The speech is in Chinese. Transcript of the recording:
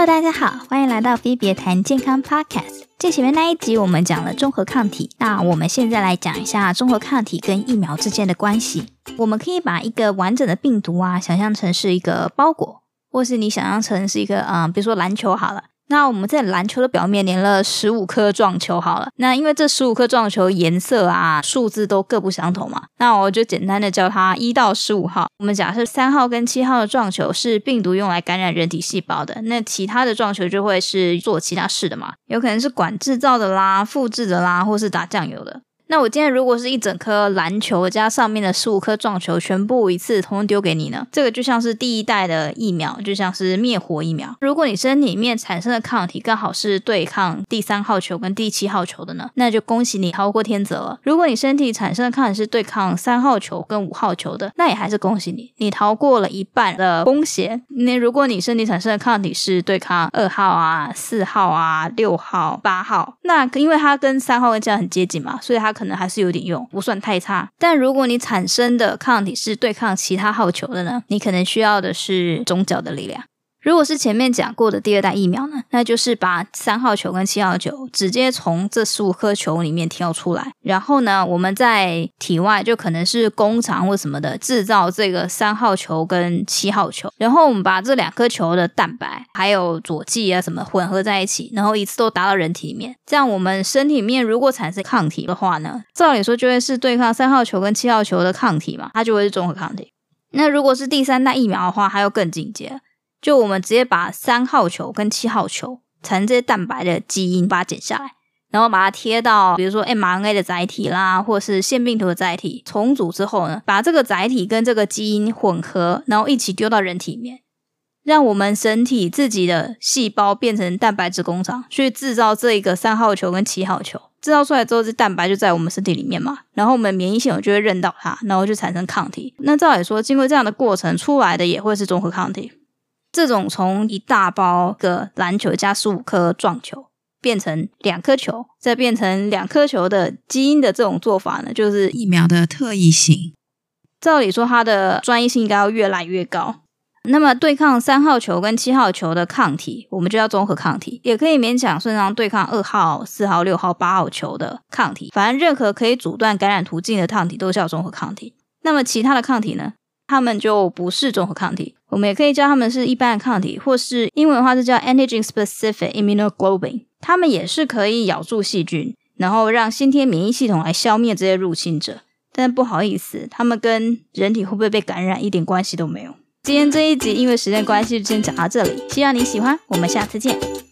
Hello，大家好，欢迎来到菲别谈健康 Podcast。最前面那一集我们讲了综合抗体，那我们现在来讲一下综合抗体跟疫苗之间的关系。我们可以把一个完整的病毒啊，想象成是一个包裹，或是你想象成是一个嗯，比如说篮球好了。那我们在篮球的表面粘了十五颗撞球好了，那因为这十五颗撞球颜色啊、数字都各不相同嘛，那我就简单的叫它一到十五号。我们假设三号跟七号的撞球是病毒用来感染人体细胞的，那其他的撞球就会是做其他事的嘛，有可能是管制造的啦、复制的啦，或是打酱油的。那我今天如果是一整颗篮球加上面的十五颗撞球，全部一次通通丢给你呢？这个就像是第一代的疫苗，就像是灭活疫苗。如果你身体里面产生的抗体刚好是对抗第三号球跟第七号球的呢，那就恭喜你逃过天责了。如果你身体产生的抗体是对抗三号球跟五号球的，那也还是恭喜你，你逃过了一半的风险。那如果你身体产生的抗体是对抗二号啊、四号啊、六号、八号，那因为它跟三号跟这样很接近嘛，所以它。可能还是有点用，不算太差。但如果你产生的抗体是对抗其他号球的呢？你可能需要的是中脚的力量。如果是前面讲过的第二代疫苗呢，那就是把三号球跟七号球直接从这十五颗球里面挑出来，然后呢，我们在体外就可能是工厂或什么的制造这个三号球跟七号球，然后我们把这两颗球的蛋白还有佐剂啊什么混合在一起，然后一次都打到人体里面，这样我们身体里面如果产生抗体的话呢，照理说就会是对抗三号球跟七号球的抗体嘛，它就会是综合抗体。那如果是第三代疫苗的话，它又更进阶。就我们直接把三号球跟七号球产生这些蛋白的基因，把它剪下来，然后把它贴到比如说 mRNA 的载体啦，或是腺病毒的载体，重组之后呢，把这个载体跟这个基因混合，然后一起丢到人体里面，让我们身体自己的细胞变成蛋白质工厂，去制造这一个三号球跟七号球，制造出来之后，这蛋白就在我们身体里面嘛，然后我们免疫系统就会认到它，然后就产生抗体。那照理说，经过这样的过程出来的也会是综合抗体。这种从一大包个篮球加十五颗撞球变成两颗球，再变成两颗球的基因的这种做法呢，就是疫苗的特异性。照理说，它的专一性应该要越来越高。那么，对抗三号球跟七号球的抗体，我们就叫综合抗体，也可以勉强算上对抗二号、四号、六号、八号球的抗体。反正任何可以阻断感染途径的抗体都叫综合抗体。那么，其他的抗体呢？它们就不是综合抗体，我们也可以叫它们是一般的抗体，或是英文的话是叫 antigen-specific immunoglobulin。它们也是可以咬住细菌，然后让先天免疫系统来消灭这些入侵者。但不好意思，它们跟人体会不会被感染一点关系都没有。今天这一集因为时间关系就先讲到这里，希望你喜欢，我们下次见。